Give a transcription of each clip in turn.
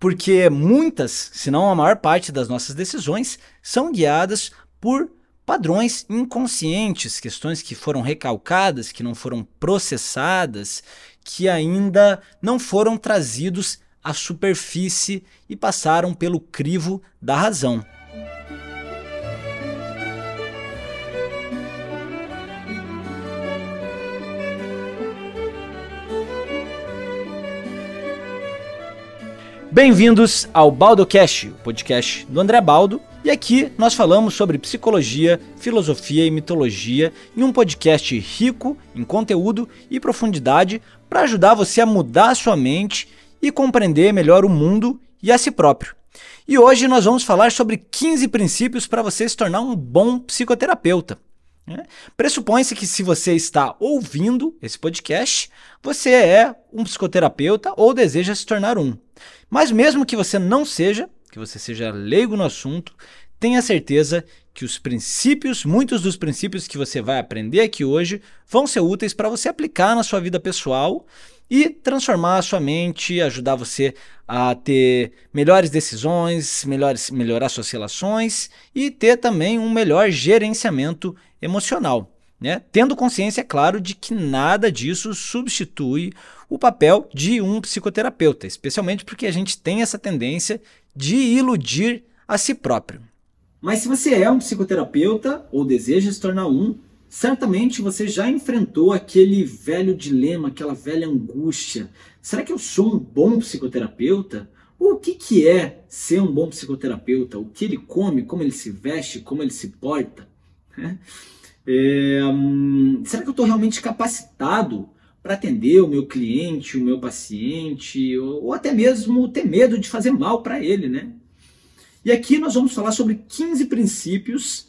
porque muitas, se não a maior parte das nossas decisões, são guiadas por padrões inconscientes, questões que foram recalcadas, que não foram processadas, que ainda não foram trazidos à superfície e passaram pelo crivo da razão. Bem-vindos ao BaldoCast, o podcast do André Baldo. E aqui nós falamos sobre psicologia, filosofia e mitologia em um podcast rico em conteúdo e profundidade para ajudar você a mudar a sua mente e compreender melhor o mundo e a si próprio. E hoje nós vamos falar sobre 15 princípios para você se tornar um bom psicoterapeuta. Né? Pressupõe-se que se você está ouvindo esse podcast, você é um psicoterapeuta ou deseja se tornar um. Mas mesmo que você não seja, que você seja leigo no assunto, tenha certeza que os princípios, muitos dos princípios que você vai aprender aqui hoje, vão ser úteis para você aplicar na sua vida pessoal e transformar a sua mente, ajudar você a ter melhores decisões, melhores, melhorar suas relações e ter também um melhor gerenciamento emocional. Né? Tendo consciência, é claro, de que nada disso substitui o papel de um psicoterapeuta, especialmente porque a gente tem essa tendência de iludir a si próprio. Mas se você é um psicoterapeuta ou deseja se tornar um, certamente você já enfrentou aquele velho dilema, aquela velha angústia. Será que eu sou um bom psicoterapeuta? o que, que é ser um bom psicoterapeuta? O que ele come, como ele se veste, como ele se porta? É, hum, será que eu estou realmente capacitado para atender o meu cliente, o meu paciente, ou, ou até mesmo ter medo de fazer mal para ele, né? E aqui nós vamos falar sobre 15 princípios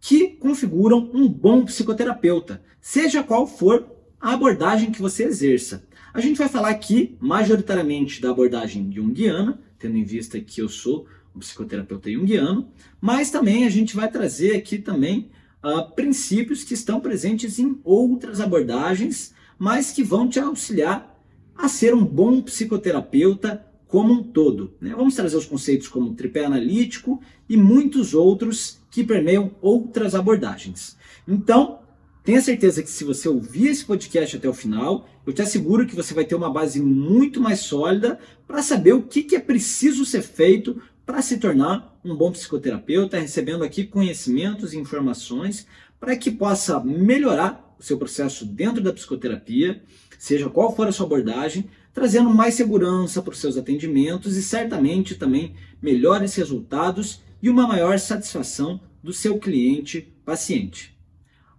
que configuram um bom psicoterapeuta, seja qual for a abordagem que você exerça. A gente vai falar aqui majoritariamente da abordagem junguiana, tendo em vista que eu sou um psicoterapeuta junguiano, mas também a gente vai trazer aqui também uh, princípios que estão presentes em outras abordagens, mas que vão te auxiliar a ser um bom psicoterapeuta como um todo. Né? Vamos trazer os conceitos como tripé analítico e muitos outros que permeiam outras abordagens. Então, tenha certeza que se você ouvir esse podcast até o final, eu te asseguro que você vai ter uma base muito mais sólida para saber o que, que é preciso ser feito para se tornar um bom psicoterapeuta, recebendo aqui conhecimentos e informações para que possa melhorar o seu processo dentro da psicoterapia, seja qual for a sua abordagem, trazendo mais segurança para os seus atendimentos e certamente também melhores resultados e uma maior satisfação do seu cliente paciente.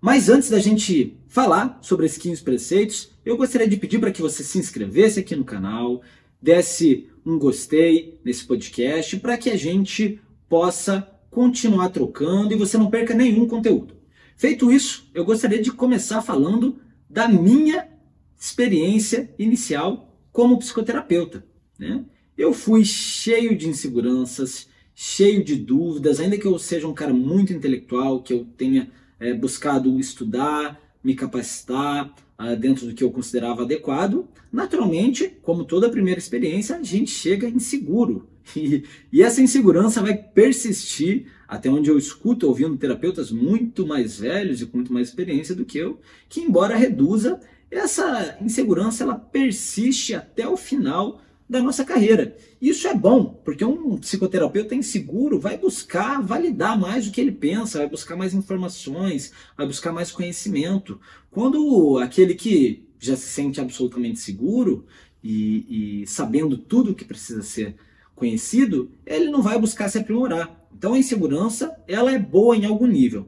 Mas antes da gente falar sobre esses 15 preceitos, eu gostaria de pedir para que você se inscrevesse aqui no canal, desse um gostei nesse podcast para que a gente possa continuar trocando e você não perca nenhum conteúdo. Feito isso, eu gostaria de começar falando da minha experiência inicial como psicoterapeuta. Né? Eu fui cheio de inseguranças, cheio de dúvidas, ainda que eu seja um cara muito intelectual, que eu tenha é, buscado estudar, me capacitar, uh, dentro do que eu considerava adequado, naturalmente, como toda primeira experiência, a gente chega inseguro. E, e essa insegurança vai persistir até onde eu escuto ouvindo terapeutas muito mais velhos e com muito mais experiência do que eu, que embora reduza, essa insegurança ela persiste até o final da nossa carreira. Isso é bom, porque um psicoterapeuta inseguro vai buscar validar mais o que ele pensa, vai buscar mais informações, vai buscar mais conhecimento. Quando aquele que já se sente absolutamente seguro e, e sabendo tudo o que precisa ser conhecido, ele não vai buscar se aprimorar. Então a insegurança ela é boa em algum nível.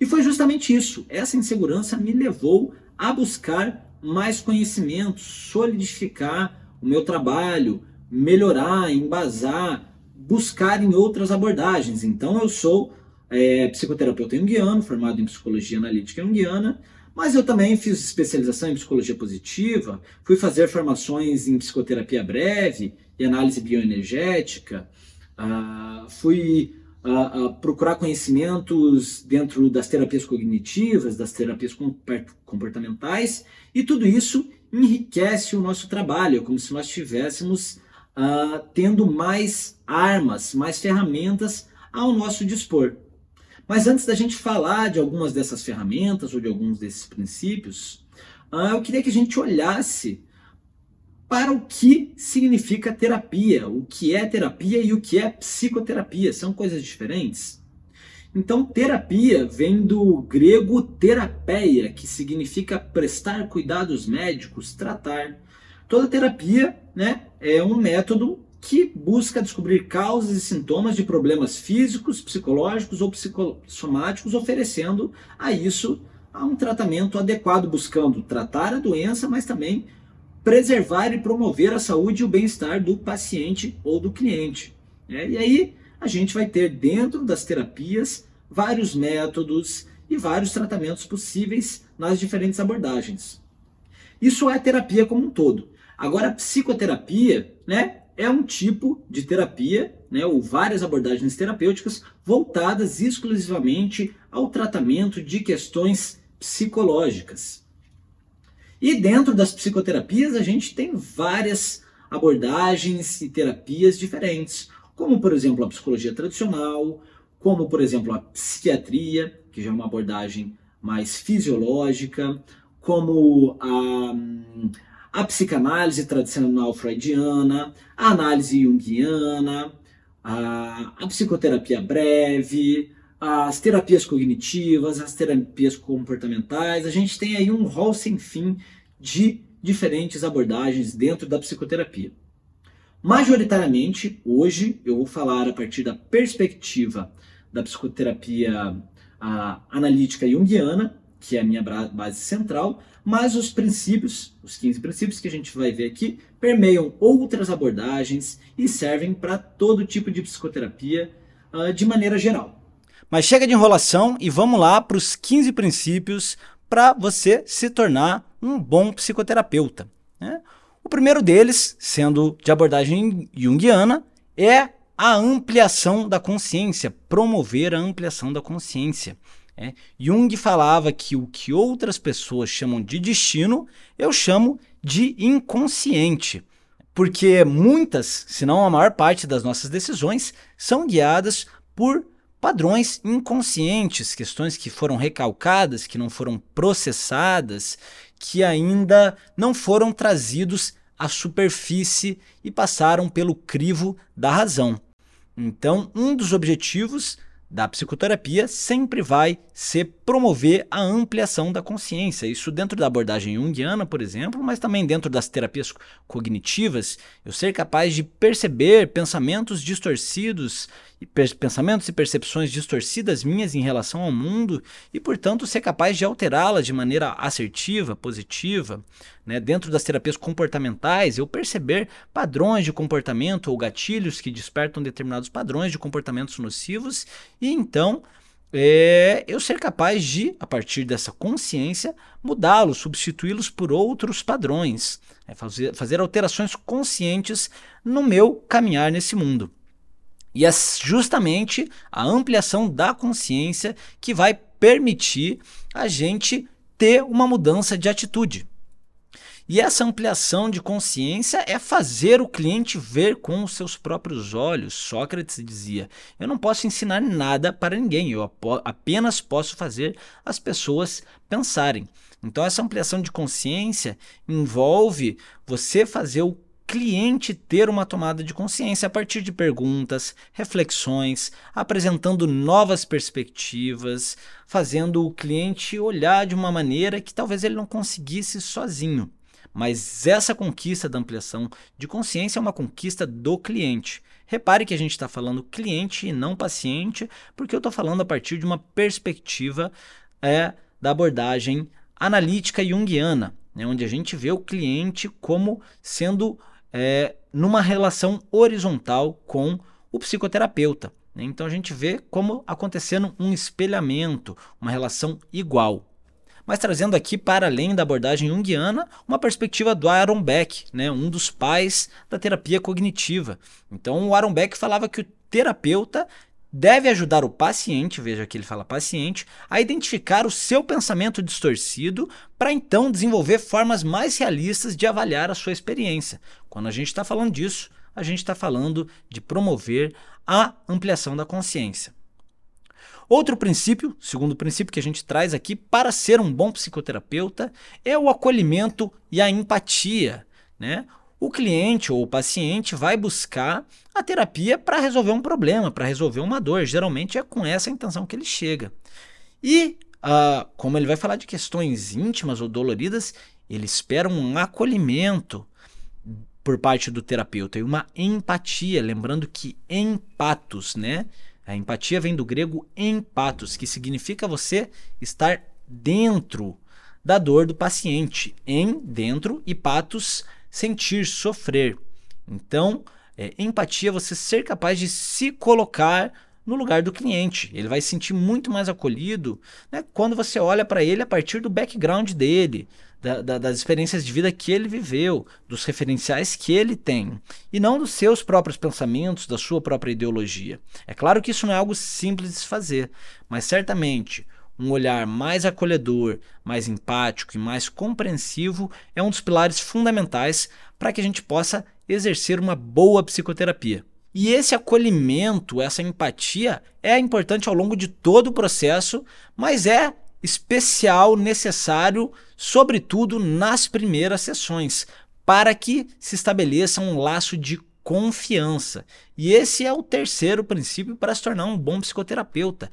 E foi justamente isso. Essa insegurança me levou a buscar mais conhecimento, solidificar o meu trabalho, melhorar, embasar, buscar em outras abordagens. Então eu sou é, psicoterapeuta junguiano, formado em psicologia analítica junguiana, mas eu também fiz especialização em psicologia positiva, fui fazer formações em psicoterapia breve e análise bioenergética, uh, fui uh, procurar conhecimentos dentro das terapias cognitivas, das terapias comportamentais, e tudo isso enriquece o nosso trabalho, é como se nós tivéssemos uh, tendo mais armas, mais ferramentas ao nosso dispor. Mas antes da gente falar de algumas dessas ferramentas ou de alguns desses princípios, uh, eu queria que a gente olhasse para o que significa terapia, o que é terapia e o que é psicoterapia. São coisas diferentes? Então, terapia vem do grego terapeia, que significa prestar cuidados médicos, tratar. Toda terapia né, é um método que busca descobrir causas e sintomas de problemas físicos, psicológicos ou psicossomáticos, oferecendo a isso a um tratamento adequado, buscando tratar a doença, mas também preservar e promover a saúde e o bem-estar do paciente ou do cliente. Né? E aí a gente vai ter dentro das terapias vários métodos e vários tratamentos possíveis nas diferentes abordagens. Isso é terapia como um todo. Agora, a psicoterapia né, é um tipo de terapia, né, ou várias abordagens terapêuticas voltadas exclusivamente ao tratamento de questões psicológicas. E dentro das psicoterapias a gente tem várias abordagens e terapias diferentes, como por exemplo a psicologia tradicional, como por exemplo a psiquiatria, que já é uma abordagem mais fisiológica, como a, a psicanálise tradicional freudiana, a análise junguiana, a, a psicoterapia breve, as terapias cognitivas, as terapias comportamentais. A gente tem aí um rol sem fim de diferentes abordagens dentro da psicoterapia. Majoritariamente, hoje eu vou falar a partir da perspectiva da psicoterapia analítica junguiana, que é a minha base central, mas os princípios, os 15 princípios que a gente vai ver aqui, permeiam outras abordagens e servem para todo tipo de psicoterapia uh, de maneira geral. Mas chega de enrolação e vamos lá para os 15 princípios para você se tornar um bom psicoterapeuta. Né? O primeiro deles, sendo de abordagem junguiana, é a ampliação da consciência, promover a ampliação da consciência. É. Jung falava que o que outras pessoas chamam de destino, eu chamo de inconsciente. Porque muitas, se não a maior parte das nossas decisões, são guiadas por padrões inconscientes, questões que foram recalcadas, que não foram processadas, que ainda não foram trazidos à superfície e passaram pelo crivo da razão. Então, um dos objetivos da psicoterapia sempre vai ser promover a ampliação da consciência. Isso dentro da abordagem junguiana, por exemplo, mas também dentro das terapias cognitivas, eu ser capaz de perceber pensamentos distorcidos, pensamentos e percepções distorcidas minhas em relação ao mundo e, portanto, ser capaz de alterá-las de maneira assertiva, positiva. Né? Dentro das terapias comportamentais, eu perceber padrões de comportamento ou gatilhos que despertam determinados padrões de comportamentos nocivos e então é, eu ser capaz de, a partir dessa consciência, mudá-los, substituí-los por outros padrões, é fazer, fazer alterações conscientes no meu caminhar nesse mundo. E é justamente a ampliação da consciência que vai permitir a gente ter uma mudança de atitude. E essa ampliação de consciência é fazer o cliente ver com os seus próprios olhos. Sócrates dizia: Eu não posso ensinar nada para ninguém, eu apenas posso fazer as pessoas pensarem. Então, essa ampliação de consciência envolve você fazer o cliente ter uma tomada de consciência a partir de perguntas, reflexões, apresentando novas perspectivas, fazendo o cliente olhar de uma maneira que talvez ele não conseguisse sozinho. Mas essa conquista da ampliação de consciência é uma conquista do cliente. Repare que a gente está falando cliente e não paciente, porque eu estou falando a partir de uma perspectiva é, da abordagem analítica junguiana, né, onde a gente vê o cliente como sendo é, numa relação horizontal com o psicoterapeuta. Né? Então a gente vê como acontecendo um espelhamento, uma relação igual. Mas trazendo aqui para além da abordagem junguiana, uma perspectiva do Aaron Beck, né, um dos pais da terapia cognitiva. Então o Aaron Beck falava que o terapeuta deve ajudar o paciente, veja que ele fala paciente, a identificar o seu pensamento distorcido para então desenvolver formas mais realistas de avaliar a sua experiência. Quando a gente está falando disso, a gente está falando de promover a ampliação da consciência. Outro princípio, segundo princípio que a gente traz aqui para ser um bom psicoterapeuta, é o acolhimento e a empatia. Né? O cliente ou o paciente vai buscar a terapia para resolver um problema, para resolver uma dor. Geralmente é com essa intenção que ele chega. E, uh, como ele vai falar de questões íntimas ou doloridas, ele espera um acolhimento por parte do terapeuta e uma empatia, lembrando que empatos, né? A empatia vem do grego empatos, que significa você estar dentro da dor do paciente. Em, dentro, e patos, sentir, sofrer. Então, é, empatia é você ser capaz de se colocar no lugar do cliente. Ele vai se sentir muito mais acolhido né, quando você olha para ele a partir do background dele, da, da, das experiências de vida que ele viveu, dos referenciais que ele tem, e não dos seus próprios pensamentos, da sua própria ideologia. É claro que isso não é algo simples de se fazer, mas certamente um olhar mais acolhedor, mais empático e mais compreensivo é um dos pilares fundamentais para que a gente possa exercer uma boa psicoterapia. E esse acolhimento, essa empatia é importante ao longo de todo o processo, mas é especial, necessário, sobretudo nas primeiras sessões, para que se estabeleça um laço de confiança. E esse é o terceiro princípio para se tornar um bom psicoterapeuta.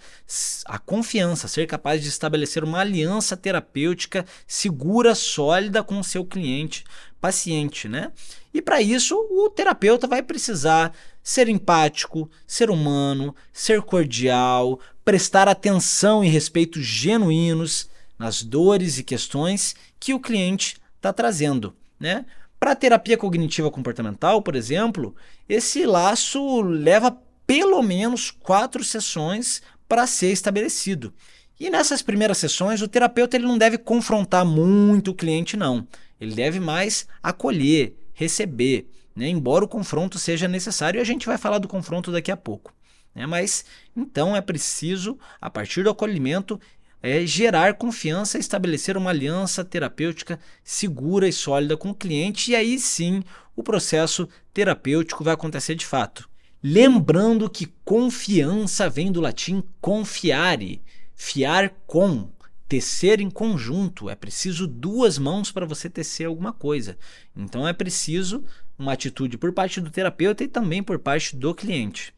A confiança, ser capaz de estabelecer uma aliança terapêutica segura, sólida com o seu cliente, paciente, né? E para isso, o terapeuta vai precisar ser empático, ser humano, ser cordial, prestar atenção e respeito genuínos nas dores e questões que o cliente está trazendo. Né? Para terapia cognitiva comportamental, por exemplo, esse laço leva pelo menos quatro sessões para ser estabelecido. E nessas primeiras sessões, o terapeuta ele não deve confrontar muito o cliente, não. Ele deve mais acolher, receber, né? embora o confronto seja necessário, e a gente vai falar do confronto daqui a pouco. Né? Mas então é preciso, a partir do acolhimento, é gerar confiança, estabelecer uma aliança terapêutica segura e sólida com o cliente, e aí sim o processo terapêutico vai acontecer de fato. Lembrando que confiança vem do latim confiare, fiar com, tecer em conjunto. É preciso duas mãos para você tecer alguma coisa. Então é preciso uma atitude por parte do terapeuta e também por parte do cliente.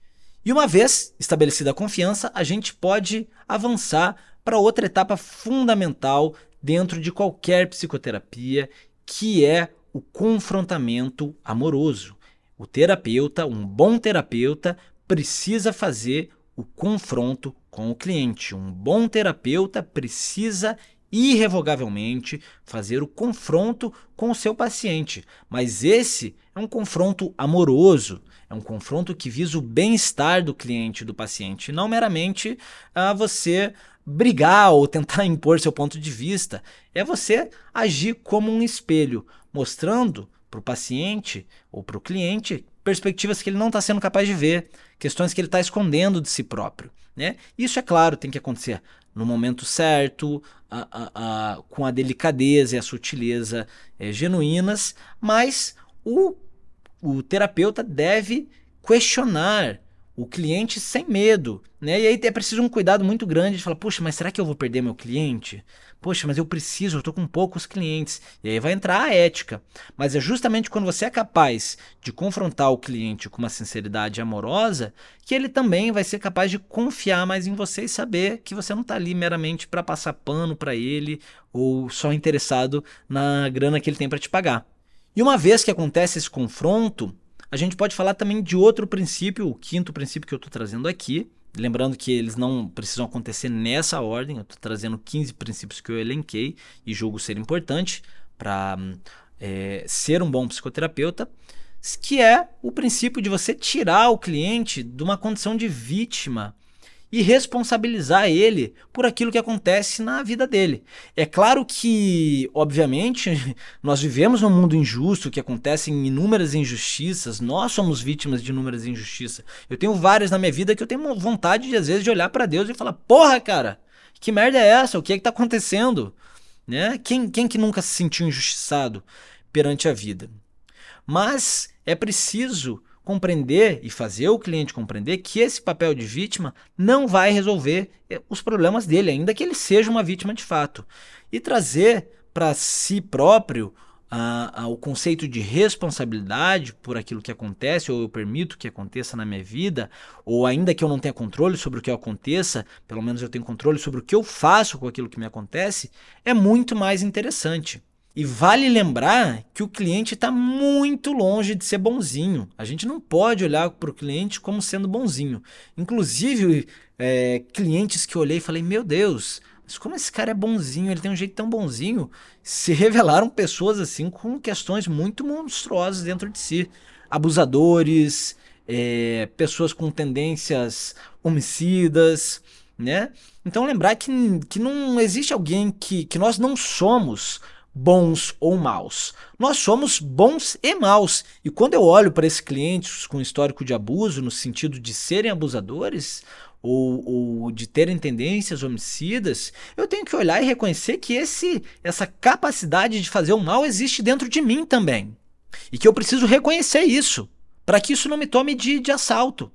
E uma vez estabelecida a confiança, a gente pode avançar para outra etapa fundamental dentro de qualquer psicoterapia, que é o confrontamento amoroso. O terapeuta, um bom terapeuta, precisa fazer o confronto com o cliente. Um bom terapeuta precisa irrevogavelmente fazer o confronto com o seu paciente, mas esse é um confronto amoroso, é um confronto que visa o bem-estar do cliente, do paciente, não meramente a você brigar ou tentar impor seu ponto de vista. É você agir como um espelho, mostrando para o paciente ou para o cliente perspectivas que ele não está sendo capaz de ver, questões que ele está escondendo de si próprio. Né? Isso, é claro, tem que acontecer no momento certo, a, a, a, com a delicadeza e a sutileza é, genuínas, mas o, o terapeuta deve questionar o cliente sem medo, né? E aí é preciso um cuidado muito grande de falar, poxa, mas será que eu vou perder meu cliente? Poxa, mas eu preciso, eu estou com poucos clientes. E aí vai entrar a ética. Mas é justamente quando você é capaz de confrontar o cliente com uma sinceridade amorosa que ele também vai ser capaz de confiar mais em você e saber que você não está ali meramente para passar pano para ele ou só interessado na grana que ele tem para te pagar. E uma vez que acontece esse confronto, a gente pode falar também de outro princípio, o quinto princípio que eu estou trazendo aqui. Lembrando que eles não precisam acontecer nessa ordem, eu estou trazendo 15 princípios que eu elenquei e julgo ser importante para é, ser um bom psicoterapeuta, que é o princípio de você tirar o cliente de uma condição de vítima e responsabilizar ele por aquilo que acontece na vida dele. É claro que, obviamente, nós vivemos num mundo injusto que acontecem inúmeras injustiças, nós somos vítimas de inúmeras injustiças. Eu tenho várias na minha vida que eu tenho vontade, de, às vezes, de olhar para Deus e falar: porra, cara, que merda é essa? O que é que tá acontecendo? Né? Quem, quem que nunca se sentiu injustiçado perante a vida? Mas é preciso compreender e fazer o cliente compreender que esse papel de vítima não vai resolver eh, os problemas dele, ainda que ele seja uma vítima de fato. E trazer para si próprio o conceito de responsabilidade por aquilo que acontece, ou eu permito que aconteça na minha vida, ou ainda que eu não tenha controle sobre o que aconteça, pelo menos eu tenho controle sobre o que eu faço com aquilo que me acontece, é muito mais interessante. E vale lembrar que o cliente está muito longe de ser bonzinho. A gente não pode olhar para o cliente como sendo bonzinho. Inclusive, é, clientes que olhei e falei: Meu Deus, mas como esse cara é bonzinho, ele tem um jeito tão bonzinho, se revelaram pessoas assim com questões muito monstruosas dentro de si. Abusadores, é, pessoas com tendências homicidas, né? Então lembrar que, que não existe alguém que, que nós não somos bons ou maus. Nós somos bons e maus. E quando eu olho para esses clientes com histórico de abuso, no sentido de serem abusadores, ou, ou, de terem tendências homicidas, eu tenho que olhar e reconhecer que esse, essa capacidade de fazer o mal existe dentro de mim também. E que eu preciso reconhecer isso, para que isso não me tome de, de assalto,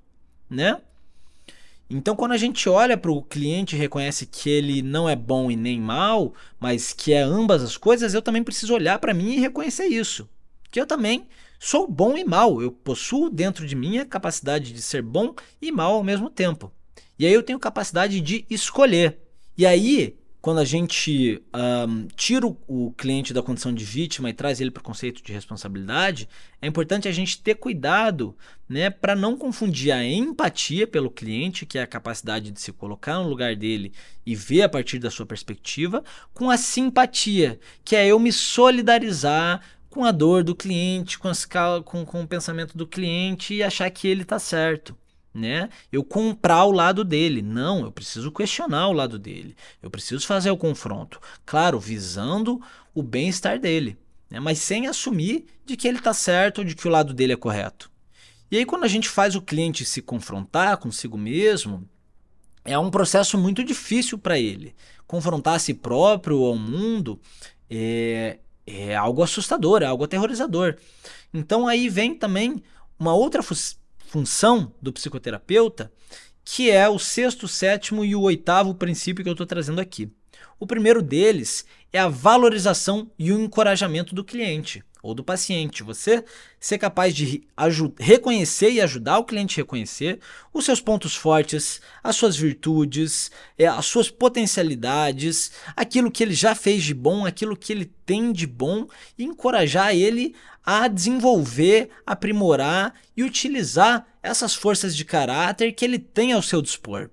né? Então, quando a gente olha para o cliente e reconhece que ele não é bom e nem mal, mas que é ambas as coisas, eu também preciso olhar para mim e reconhecer isso. Que eu também sou bom e mal. Eu possuo dentro de mim a capacidade de ser bom e mal ao mesmo tempo. E aí eu tenho capacidade de escolher. E aí, quando a gente um, tira o, o, cliente da condição de vítima e traz ele para o conceito de responsabilidade, é importante a gente ter cuidado né, para não confundir a empatia pelo cliente, que é a capacidade de se colocar no lugar dele e ver a partir da sua perspectiva, com a simpatia, que é eu me solidarizar com a dor do cliente, com, as, com, com o pensamento do cliente e achar que ele está certo né? Eu comprar o lado dele. Não, eu preciso questionar o lado dele. Eu preciso fazer o confronto. Claro, visando o bem-estar dele, né? mas sem assumir de que ele está certo ou de que o lado dele é correto. E aí, quando a gente faz o cliente se confrontar consigo mesmo, é um processo muito difícil para ele. Confrontar a si próprio ao mundo é, é algo assustador, é algo aterrorizador. Então aí vem também uma outra função do psicoterapeuta, que é o sexto, sétimo e o oitavo princípio que eu estou trazendo aqui. O primeiro deles é a valorização e o encorajamento do cliente ou do paciente. Você ser capaz de reconhecer e ajudar o cliente a reconhecer os seus pontos fortes, as suas virtudes, é, as suas potencialidades, aquilo que ele já fez de bom, aquilo que ele tem de bom e encorajar ele a desenvolver, aprimorar e utilizar essas forças de caráter que ele tem ao seu dispor.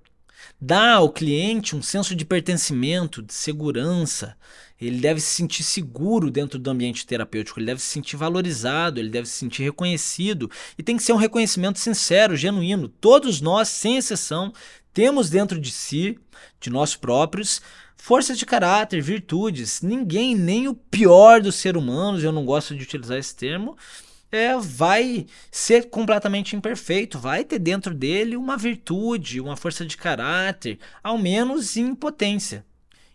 Dá ao cliente um senso de pertencimento, de segurança. Ele deve se sentir seguro dentro do ambiente terapêutico, ele deve se sentir valorizado, ele deve se sentir reconhecido. E tem que ser um reconhecimento sincero, genuíno. Todos nós, sem exceção, temos dentro de si, de nós próprios, forças de caráter, virtudes. Ninguém, nem o pior dos seres humanos, eu não gosto de utilizar esse termo, é, vai ser completamente imperfeito, vai ter dentro dele uma virtude, uma força de caráter, ao menos em potência.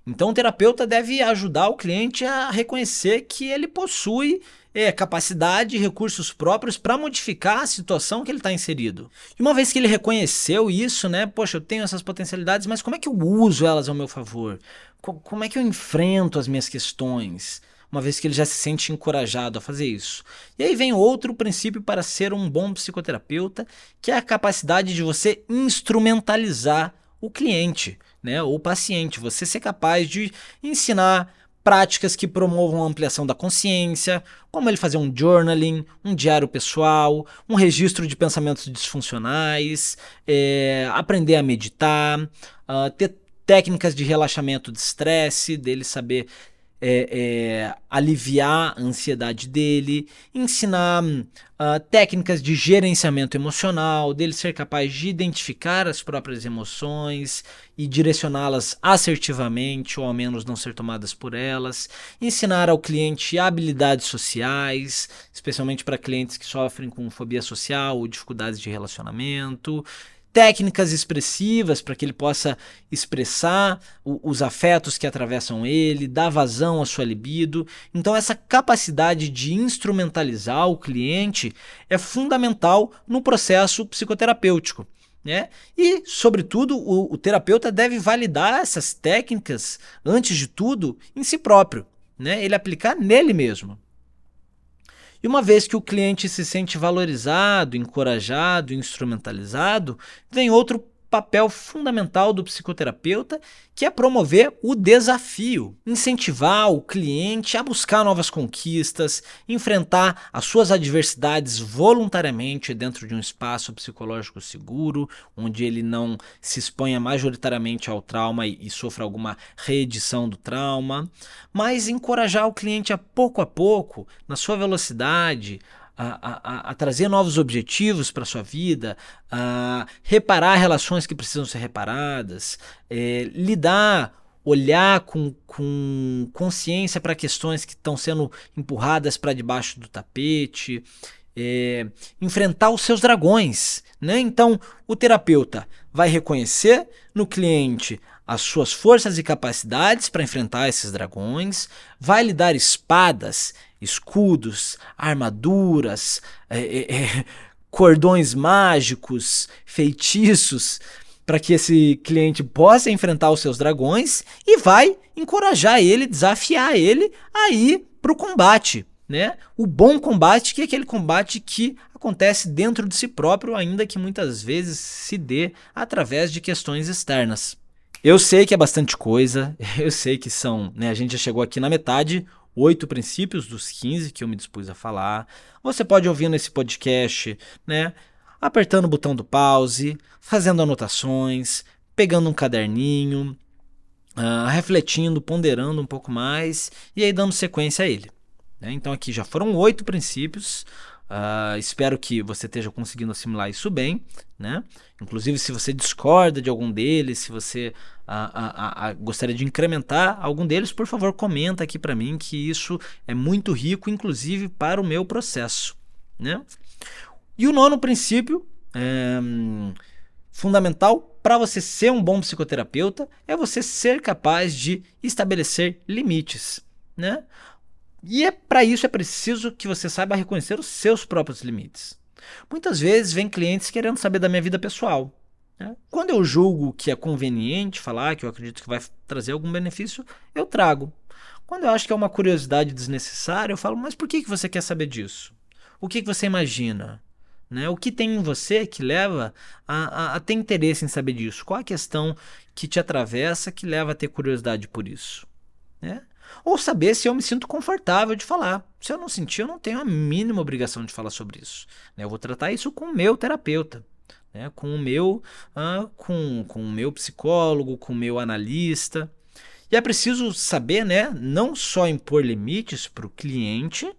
Então o terapeuta deve ajudar o cliente a reconhecer que ele possui é, capacidade e recursos próprios para modificar a situação que ele está inserido. E uma vez que ele reconheceu isso, né? Poxa, eu tenho essas potencialidades, mas como é que eu uso elas ao meu favor? Como é que eu enfrento as minhas questões? uma vez que ele já se sente encorajado a fazer isso. E aí vem outro princípio para ser um bom psicoterapeuta, que é a capacidade de você instrumentalizar o cliente, né, ou paciente, você ser capaz de ensinar práticas que promovam a ampliação da consciência, como ele fazer um journaling, um diário pessoal, um registro de pensamentos disfuncionais, é, aprender a meditar, uh, ter técnicas de relaxamento de estresse, dele saber é, é, aliviar a ansiedade dele, ensinar uh, técnicas de gerenciamento emocional, dele ser capaz de identificar as próprias emoções e direcioná-las assertivamente, ou ao menos não ser tomadas por elas, ensinar ao cliente habilidades sociais, especialmente para clientes que sofrem com fobia social ou dificuldades de relacionamento técnicas expressivas para que ele possa expressar o, os afetos que atravessam ele, dar vazão à sua libido. Então, essa capacidade de instrumentalizar o cliente é fundamental no processo psicoterapêutico. Né? E, sobretudo, o, o terapeuta deve validar essas técnicas, antes de tudo, em si próprio. Né? Ele aplicar nele mesmo. E uma vez que o cliente se sente valorizado, encorajado, instrumentalizado, vem outro papel fundamental do psicoterapeuta, que é promover o desafio, incentivar o cliente a buscar novas conquistas, enfrentar as suas adversidades voluntariamente dentro de um espaço psicológico seguro, onde ele não se exponha majoritariamente ao trauma e, e sofra alguma reedição do trauma, mas encorajar o cliente a pouco a pouco, na sua velocidade, a, a, a trazer novos objetivos para sua vida, a reparar relações que precisam ser reparadas, é, lidar, olhar com, com consciência para questões que estão sendo empurradas para debaixo do tapete, é, enfrentar os seus dragões. Né? Então, o terapeuta vai reconhecer no cliente as suas forças e capacidades para enfrentar esses dragões, vai lhe dar espadas escudos, armaduras, é, é, é, cordões mágicos, feitiços, para que esse cliente possa enfrentar os seus dragões e vai encorajar ele, desafiar ele a ir para o combate. Né? O bom combate, que é aquele combate que acontece dentro de si próprio, ainda que muitas vezes se dê através de questões externas. Eu sei que é bastante coisa, eu sei que são, né, a gente já chegou aqui na metade, oito princípios dos 15 que eu me dispus a falar. Você pode ouvir nesse podcast, né? Apertando o botão do pause, fazendo anotações, pegando um caderninho, uh, refletindo, ponderando um pouco mais e aí dando sequência a ele. Né? Então aqui já foram oito princípios. Uh, espero que você esteja conseguindo assimilar isso bem, né? Inclusive, se você discorda de algum deles, se você uh, uh, gostaria de incrementar algum deles, por favor, comenta aqui para mim que isso é muito rico, inclusive para o meu processo, né? E o nono princípio, é, fundamental para você ser um bom psicoterapeuta, é você ser capaz de estabelecer limites, né? E é para isso é preciso que você saiba reconhecer os seus próprios limites. Muitas vezes vem clientes querendo saber da minha vida pessoal. Né? Quando eu julgo que é conveniente falar, que eu acredito que vai trazer algum benefício, eu trago. Quando eu acho que é uma curiosidade desnecessária, eu falo, mas por que, que você quer saber disso? O que, que você imagina? Né? O que tem em você que leva a, a, a ter interesse em saber disso? Qual a questão que te atravessa que leva a ter curiosidade por isso? Né? Ou saber se eu me sinto confortável de falar. Se eu não sentir, eu não tenho a mínima obrigação de falar sobre isso. Né? Eu vou tratar isso com o meu terapeuta. Né? Com o meu, com, com o meu psicólogo, com o meu analista. E é preciso saber, né, não só impor limites para o cliente,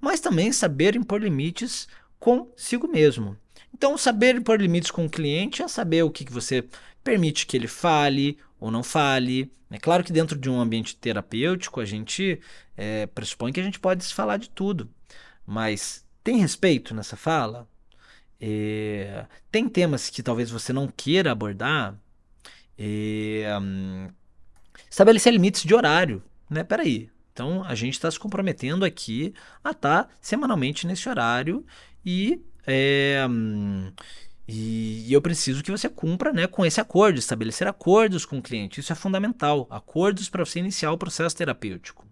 mas também saber impor limites consigo mesmo. Então, saber impor limites com o cliente é saber o que, que você permite que ele fale ou não fale. É claro que dentro de um ambiente terapêutico a gente é, pressupõe que a gente pode se falar de tudo, mas tem respeito nessa fala? É, tem temas que talvez você não queira abordar? É, hum, estabelecer limites de horário, né? Peraí. Então a gente está se comprometendo aqui a estar tá semanalmente nesse horário e é, hum, e, eu preciso que você cumpra né, com esse acordo, estabelecer acordos com o cliente. Isso é fundamental. Acordos para você iniciar o processo terapêutico.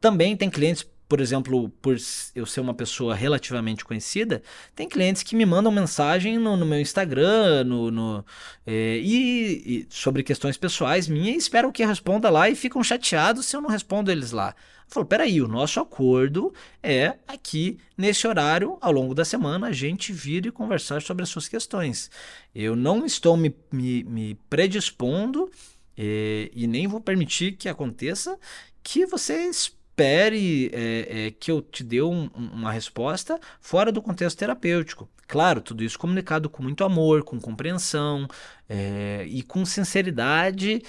Também tem clientes, por exemplo, por eu ser uma pessoa relativamente conhecida, tem clientes que me mandam mensagem no, no meu Instagram no, no é, e, e, sobre questões pessoais minhas esperam que eu responda lá e ficam chateados se eu não respondo eles lá. Falou, peraí, o nosso acordo é aqui, nesse horário, ao longo da semana, a gente vir e conversar sobre as suas questões. Eu não estou me, me, me predispondo e, e nem vou permitir que aconteça que você espere é, é, que eu te dê um, uma resposta fora do contexto terapêutico. Claro, tudo isso comunicado com muito amor, com compreensão é, e com sinceridade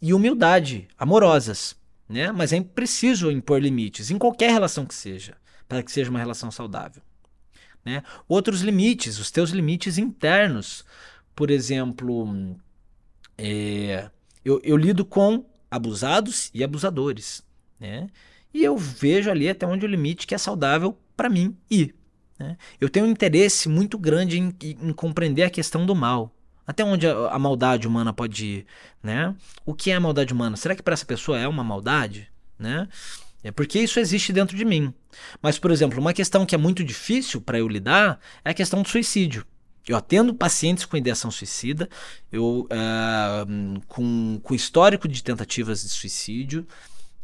e humildade amorosas né? Mas é preciso impor limites em qualquer relação que seja, para que seja uma relação saudável. Né? Outros limites, os teus limites internos. por exemplo, é, eu, eu lido com abusados e abusadores, né? E eu vejo ali até onde o limite que é saudável para mim ir. Né? Eu tenho um interesse muito grande em, em, compreender a questão do mal. Até onde a, a, maldade humana pode ir, né? O que é a maldade humana? Será que para essa pessoa é uma maldade, né? É porque isso existe dentro de mim. Mas, por exemplo, uma questão que é muito difícil para eu lidar é a questão do suicídio. Eu atendo pacientes com ideação suicida, eu uh, com, com histórico de tentativas de suicídio,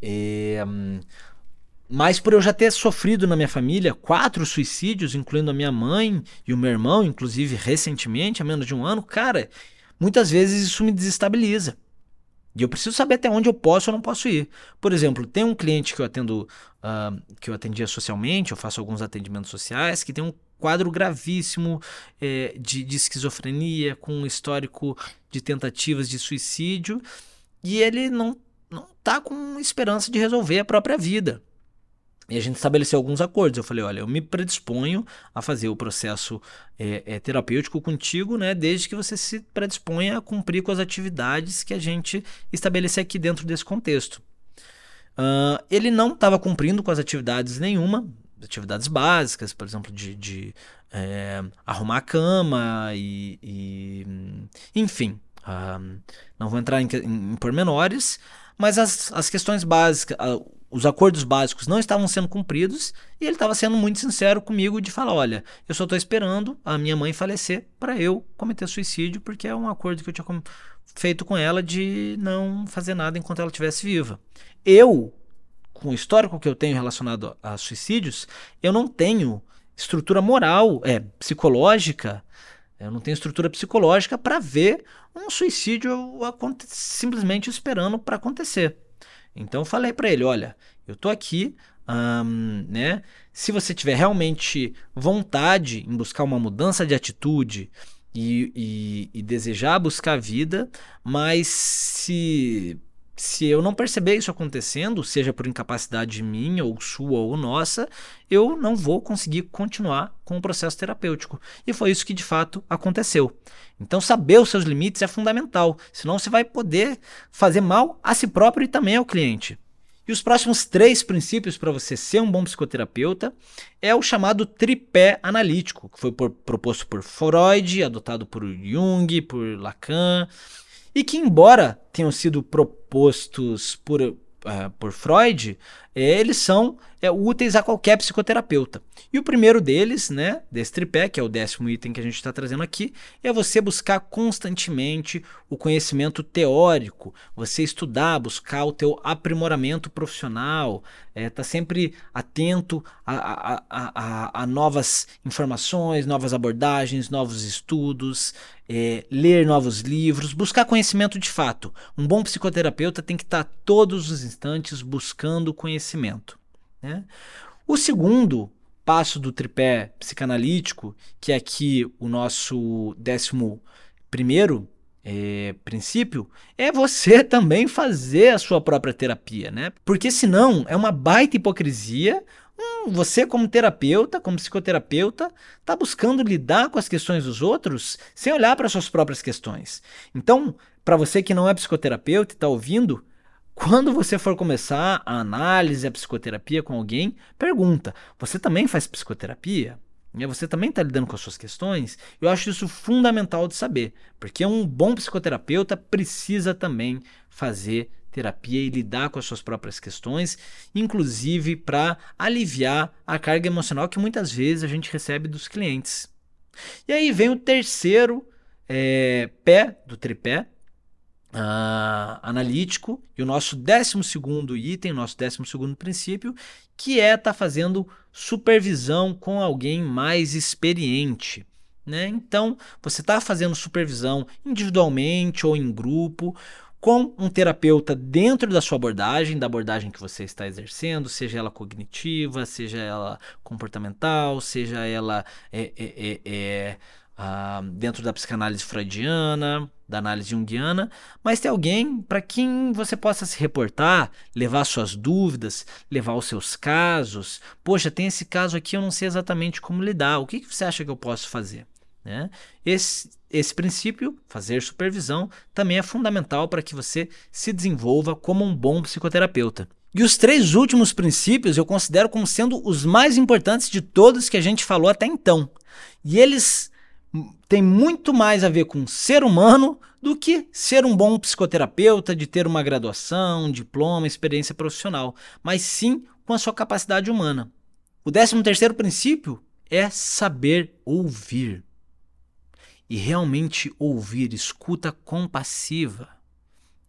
é, mas por eu já ter sofrido na minha família quatro suicídios, incluindo a minha mãe e o meu irmão, inclusive recentemente, há menos de um ano, cara, muitas vezes isso me desestabiliza. E eu preciso saber até onde eu posso ou não posso ir. Por exemplo, tem um cliente que eu atendo, uh, que eu atendia socialmente, eu faço alguns atendimentos sociais, que tem um quadro gravíssimo é, de, de esquizofrenia, com um histórico de tentativas de suicídio, e ele não, não tá com esperança de resolver a própria vida. E a gente estabeleceu alguns acordos. Eu falei, olha, eu me predisponho a fazer o processo é, é, terapêutico contigo, né? Desde que você se predisponha a cumprir com as atividades que a gente estabelecer aqui dentro desse contexto. Uh, ele não estava cumprindo com as atividades nenhuma, atividades básicas, por exemplo, de, de é, arrumar a cama e, e enfim. Uh, não vou entrar em, em, em pormenores, mas as, as questões básicas, os acordos básicos não estavam sendo cumpridos e ele estava sendo muito sincero comigo de falar: olha, eu só estou esperando a minha mãe falecer para eu cometer suicídio, porque é um acordo que eu tinha feito com ela de não fazer nada enquanto ela estivesse viva. Eu, com o histórico que eu tenho relacionado a suicídios, eu não tenho estrutura moral, é psicológica. Eu não tenho estrutura psicológica para ver um suicídio simplesmente esperando para acontecer. Então eu falei para ele, olha, eu tô aqui, um, né? Se você tiver realmente vontade em buscar uma mudança de atitude e, e, e desejar buscar a vida, mas se se eu não perceber isso acontecendo, seja por incapacidade minha, ou sua, ou nossa, eu não vou conseguir continuar com o processo terapêutico. E foi isso que de fato aconteceu. Então, saber os seus limites é fundamental, senão você vai poder fazer mal a si próprio e também ao cliente. E os próximos três princípios para você ser um bom psicoterapeuta é o chamado tripé analítico, que foi por, proposto por Freud, adotado por Jung, por Lacan e que, embora tenham sido propostos por, uh, por Freud, eles são é, úteis a qualquer psicoterapeuta. E o primeiro deles, né, desse tripé, que é o décimo item que a gente está trazendo aqui, é você buscar constantemente o conhecimento teórico, você estudar, buscar o teu aprimoramento profissional, é, tá sempre atento a, a, a, a, novas informações, novas abordagens, novos estudos, é, ler novos livros, buscar conhecimento de fato. Um bom psicoterapeuta tem que estar tá todos os instantes buscando conhecimento. Né? O segundo passo do tripé psicanalítico, que é aqui o nosso décimo primeiro é, princípio, é você também fazer a sua própria terapia, né? Porque senão é uma baita hipocrisia. Hum, você, como terapeuta, como psicoterapeuta, está buscando lidar com as questões dos outros sem olhar para suas próprias questões. Então, para você que não é psicoterapeuta e está ouvindo, quando você for começar a análise, a psicoterapia com alguém, pergunta: você também faz psicoterapia? Você também está lidando com as suas questões? Eu acho isso fundamental de saber, porque um bom psicoterapeuta precisa também fazer terapia e lidar com as suas próprias questões, inclusive para aliviar a carga emocional que muitas vezes a gente recebe dos clientes. E aí vem o terceiro é, pé do tripé, uh, analítico e o nosso décimo segundo item, nosso décimo segundo princípio, que é estar tá fazendo supervisão com alguém mais experiente. Né? Então, você está fazendo supervisão individualmente ou em grupo com um terapeuta dentro da sua abordagem, da abordagem que você está exercendo, seja ela cognitiva, seja ela comportamental, seja ela é, é, é, é ah, dentro da psicanálise freudiana, da análise junguiana, mas tem alguém para quem você possa se reportar, levar suas dúvidas, levar os seus casos. Poxa, tem esse caso aqui, eu não sei exatamente como lidar. O que, que você acha que eu posso fazer? Né? Esse, esse princípio, fazer supervisão, também é fundamental para que você se desenvolva como um bom psicoterapeuta. E os três últimos princípios eu considero como sendo os mais importantes de todos que a gente falou até então. E eles têm muito mais a ver com ser humano do que ser um bom psicoterapeuta, de ter uma graduação, um diploma, experiência profissional, mas sim com a sua capacidade humana. O décimo terceiro princípio é saber ouvir. E realmente ouvir, escuta compassiva.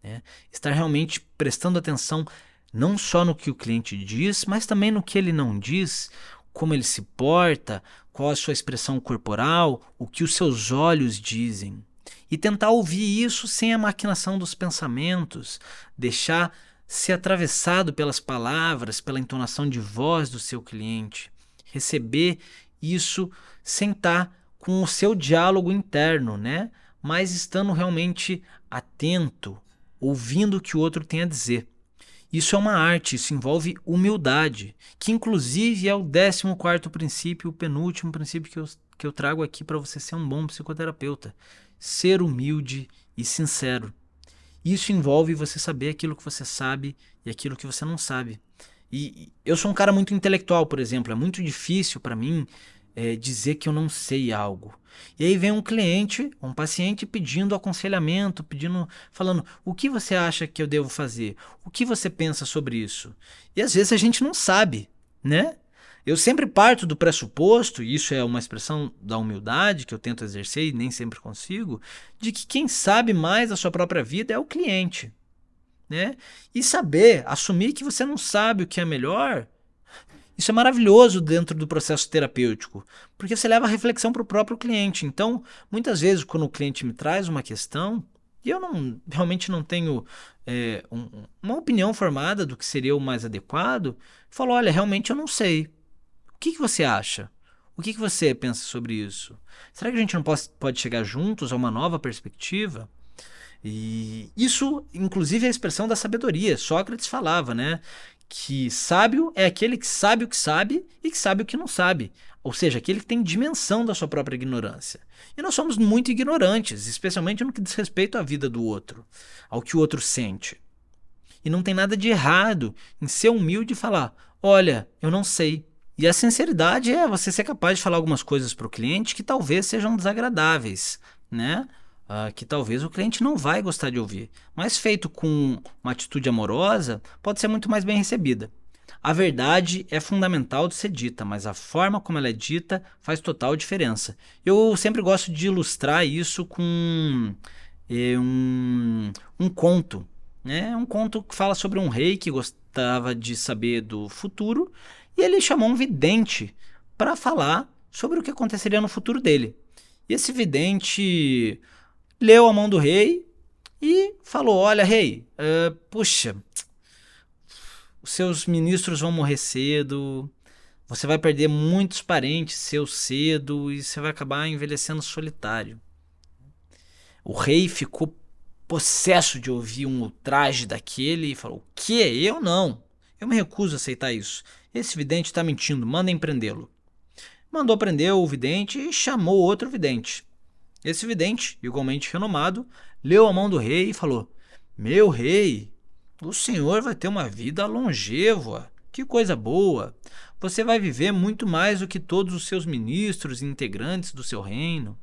Né? Estar realmente prestando atenção não só no que o cliente diz, mas também no que ele não diz, como ele se porta, qual a sua expressão corporal, o que os seus olhos dizem. E tentar ouvir isso sem a maquinação dos pensamentos, deixar ser atravessado pelas palavras, pela entonação de voz do seu cliente, receber isso sem estar com o seu diálogo interno, né? Mas estando realmente atento, ouvindo o que o outro tem a dizer. Isso é uma arte, isso envolve humildade, que inclusive é o 14 princípio, o penúltimo princípio que eu, que eu trago aqui para você ser um bom psicoterapeuta. Ser humilde e sincero. Isso envolve você saber aquilo que você sabe e aquilo que você não sabe. E eu sou um cara muito intelectual, por exemplo, é muito difícil para mim é, dizer que eu não sei algo. E aí vem um cliente, um paciente pedindo aconselhamento, pedindo, falando: o que você acha que eu devo fazer? O que você pensa sobre isso? E às vezes a gente não sabe, né? Eu sempre parto do pressuposto, e isso é uma expressão da humildade que eu tento exercer e nem sempre consigo, de que quem sabe mais a sua própria vida é o cliente. Né? E saber, assumir que você não sabe o que é melhor, isso é maravilhoso dentro do processo terapêutico, porque você leva a reflexão para o próprio cliente. Então, muitas vezes, quando o cliente me traz uma questão, e eu não, realmente não tenho é, um, uma opinião formada do que seria o mais adequado, falo: olha, realmente eu não sei. O que, que você acha? O que, que você pensa sobre isso? Será que a gente não pode, pode chegar juntos a uma nova perspectiva? E isso, inclusive, é a expressão da sabedoria. Sócrates falava, né? Que sábio é aquele que sabe o que sabe e que sabe o que não sabe. Ou seja, aquele que tem dimensão da sua própria ignorância. E nós somos muito ignorantes, especialmente no que diz respeito à vida do outro, ao que o outro sente. E não tem nada de errado em ser humilde e falar: olha, eu não sei. E a sinceridade é você ser capaz de falar algumas coisas para o cliente que talvez sejam desagradáveis, né? Uh, que talvez o cliente não vai gostar de ouvir, mas feito com uma atitude amorosa, pode ser muito mais bem recebida. A verdade é fundamental de ser dita, mas a forma como ela é dita faz total diferença. Eu sempre gosto de ilustrar isso com eh, um, um conto. Né? Um conto que fala sobre um rei que gostava de saber do futuro e ele chamou um vidente para falar sobre o que aconteceria no futuro dele. E esse vidente leu a mão do rei e falou: Olha, rei, uh, puxa, os seus ministros vão morrer cedo, você vai perder muitos parentes seus cedo e você vai acabar envelhecendo solitário. O rei ficou possesso de ouvir um ultraje daquele e falou: O que? Eu não. Eu me recuso a aceitar isso. Esse vidente está mentindo, mandem prendê-lo. Mandou prender o vidente e chamou outro vidente. Esse vidente, igualmente renomado, leu a mão do rei e falou: Meu rei, o senhor vai ter uma vida longeva. Que coisa boa! Você vai viver muito mais do que todos os seus ministros e integrantes do seu reino.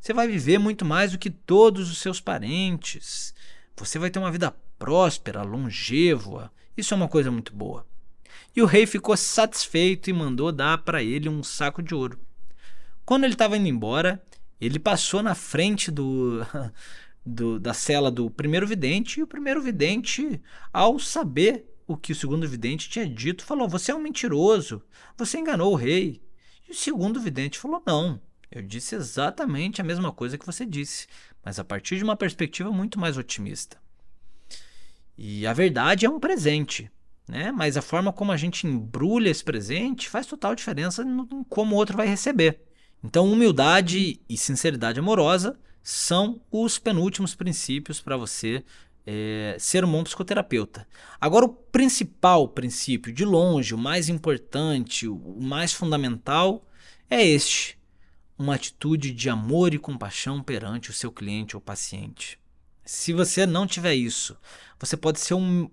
Você vai viver muito mais do que todos os seus parentes. Você vai ter uma vida próspera, longeva. Isso é uma coisa muito boa. E o rei ficou satisfeito e mandou dar para ele um saco de ouro. Quando ele estava indo embora, ele passou na frente do, do, da cela do primeiro vidente e o primeiro vidente, ao saber o que o segundo vidente tinha dito, falou: Você é um mentiroso, você enganou o rei. E o segundo vidente falou: Não, eu disse exatamente a mesma coisa que você disse, mas a partir de uma perspectiva muito mais otimista. E a verdade é um presente, né? mas a forma como a gente embrulha esse presente faz total diferença em como o outro vai receber. Então, humildade e sinceridade amorosa são os penúltimos princípios para você é, ser um bom psicoterapeuta. Agora, o principal princípio, de longe, o mais importante, o mais fundamental, é este: uma atitude de amor e compaixão perante o seu cliente ou paciente. Se você não tiver isso, você pode ser um,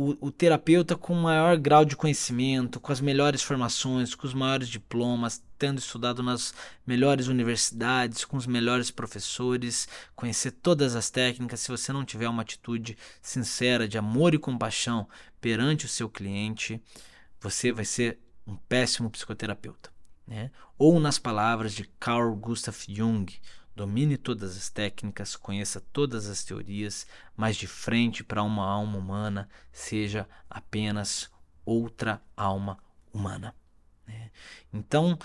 o, o, terapeuta com maior grau de conhecimento, com as melhores formações, com os maiores diplomas, tendo estudado nas melhores universidades, com os melhores professores, conhecer todas as técnicas. Se você não tiver uma atitude sincera de amor e compaixão perante o seu cliente, você vai ser um péssimo psicoterapeuta. Né? Ou, nas palavras de Carl Gustav Jung, Domine todas as técnicas, conheça todas as teorias, mas de frente para uma alma humana seja apenas outra alma humana. Né? Então,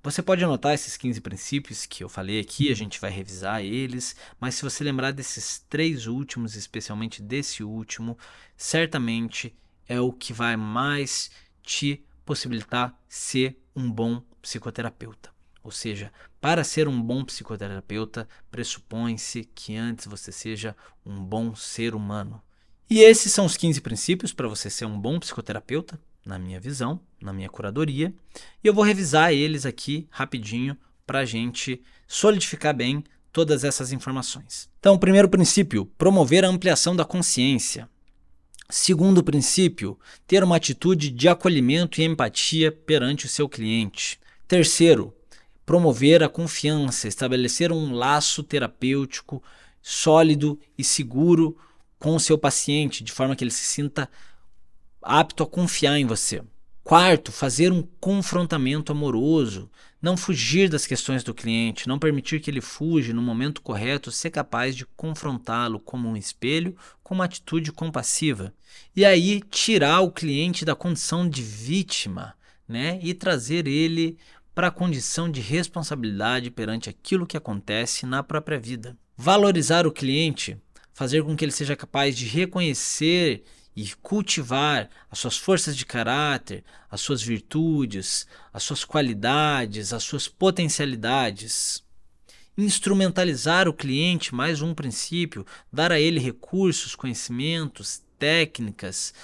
você pode anotar esses 15 princípios que eu falei aqui, a gente vai revisar eles, mas se você lembrar desses três últimos, especialmente desse último, certamente é o que vai mais te possibilitar ser um bom psicoterapeuta. Ou seja, para ser um bom psicoterapeuta, pressupõe-se que antes você seja um bom ser humano. E esses são os 15 princípios para você ser um bom psicoterapeuta, na minha visão, na minha curadoria. E eu vou revisar eles aqui rapidinho para a gente solidificar bem todas essas informações. Então, primeiro princípio: promover a ampliação da consciência. Segundo princípio, ter uma atitude de acolhimento e empatia perante o seu cliente. Terceiro, promover a confiança, estabelecer um laço terapêutico sólido e seguro com o seu paciente, de forma que ele se sinta apto a confiar em você. Quarto, fazer um confrontamento amoroso, não fugir das questões do cliente, não permitir que ele fuja no momento correto, ser capaz de confrontá-lo como um espelho, com uma atitude compassiva. E aí tirar o cliente da condição de vítima, né, e trazer ele para a condição de responsabilidade perante aquilo que acontece na própria vida. Valorizar o cliente, fazer com que ele seja capaz de reconhecer e cultivar as suas forças de caráter, as suas virtudes, as suas qualidades, as suas potencialidades. Instrumentalizar o cliente, mais um princípio, dar a ele recursos, conhecimentos, técnicas,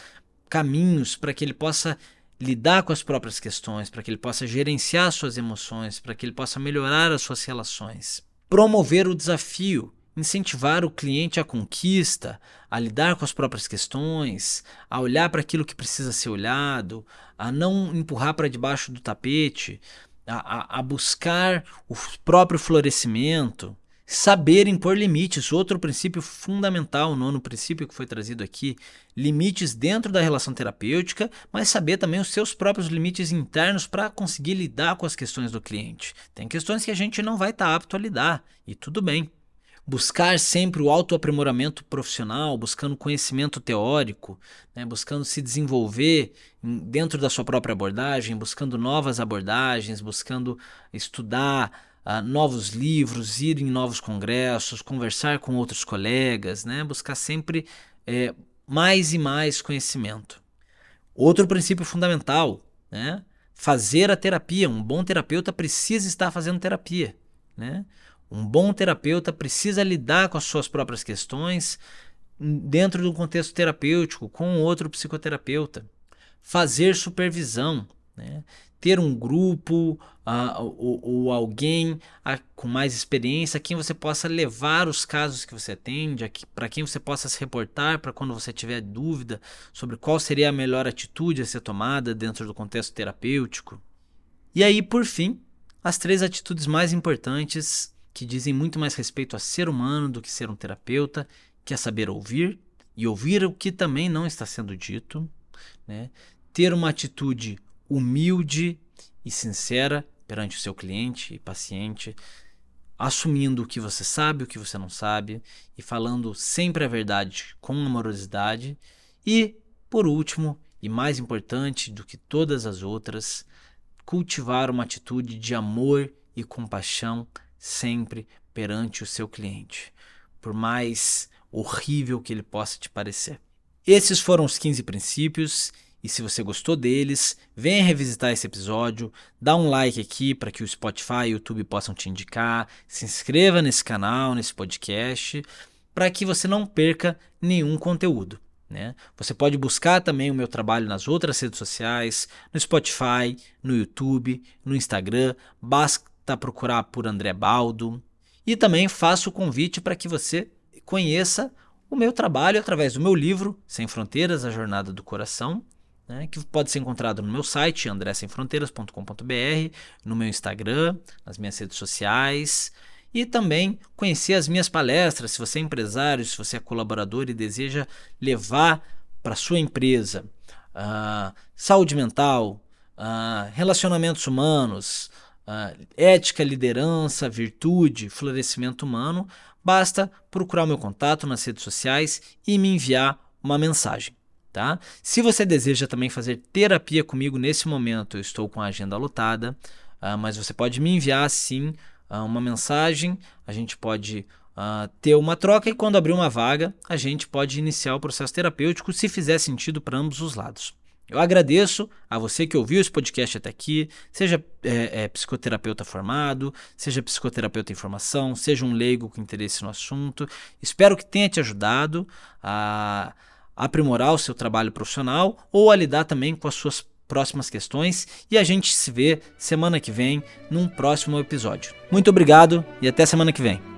caminhos para que ele possa lidar com as próprias questões, para que ele possa gerenciar suas emoções, para que ele possa melhorar as suas relações. Promover o desafio, incentivar o cliente à conquista, a lidar com as próprias questões, a olhar para aquilo que precisa ser olhado, a não empurrar para debaixo do tapete, a, a, a buscar o próprio florescimento. Saber impor limites, outro princípio fundamental, nono princípio que foi trazido aqui, limites dentro da relação terapêutica, mas saber também os seus próprios limites internos para conseguir lidar com as questões do cliente. Tem questões que a gente não vai estar tá apto a lidar, e tudo bem. Buscar sempre o autoaprimoramento profissional, buscando conhecimento teórico, né, buscando se desenvolver dentro da sua própria abordagem, buscando novas abordagens, buscando estudar uh, novos livros, ir em novos congressos, conversar com outros colegas, né? buscar sempre é, mais e mais conhecimento. Outro princípio fundamental, né? fazer a terapia. Um bom terapeuta precisa estar fazendo terapia. Né? Um bom terapeuta precisa lidar com as suas próprias questões dentro do contexto terapêutico, com outro psicoterapeuta. Fazer supervisão. Né? Ter um grupo uh, ou, ou, alguém uh, com mais experiência a quem você possa levar os casos que você atende, para quem você possa se reportar para quando você tiver dúvida sobre qual seria a melhor atitude a ser tomada dentro do contexto terapêutico. E aí, por fim, as três atitudes mais importantes que dizem muito mais respeito a ser humano do que ser um terapeuta, que é saber ouvir e ouvir o que também não está sendo dito, né? ter uma atitude humilde e sincera perante o seu cliente e paciente, assumindo o que você sabe, o que você não sabe e falando sempre a verdade com amorosidade. E, por último, e mais importante do que todas as outras, cultivar uma atitude de amor e compaixão sempre perante o seu cliente, por mais horrível que ele possa te parecer. Esses foram os 15 princípios e se você gostou deles, venha revisitar esse episódio, dá um like aqui para que o Spotify e o YouTube possam te indicar, se inscreva nesse canal, nesse podcast, para que você não perca nenhum conteúdo. Né? Você pode buscar também o meu trabalho nas outras redes sociais, no Spotify, no YouTube, no Instagram. Basta basta procurar por André Baldo. E também faço o convite para que você conheça o meu trabalho através do meu livro Sem Fronteiras, a Jornada do Coração, né, que pode ser encontrado no meu site, andressemfronteiras.com.br, no meu Instagram, nas minhas redes sociais, e também conhecer as minhas palestras, se você é empresário, se você é colaborador e deseja levar para sua empresa uh, saúde mental, uh, relacionamentos humanos, uh, ética, liderança, virtude, florescimento humano, basta procurar o meu contato nas redes sociais e me enviar uma mensagem. Tá? Se você deseja também fazer terapia comigo nesse momento, eu estou com a agenda lotada, uh, mas você pode me enviar sim uh, uma mensagem, a gente pode uh, ter uma troca e quando abrir uma vaga, a gente pode iniciar o processo terapêutico se fizer sentido para ambos os lados. Eu agradeço a você que ouviu esse podcast até aqui, seja é, é, psicoterapeuta formado, seja psicoterapeuta em formação, seja um leigo com interesse no assunto. Espero que tenha te ajudado a aprimorar o seu trabalho profissional ou a lidar também com as suas próximas questões e a gente se vê semana que vem num próximo episódio. Muito obrigado e até semana que vem.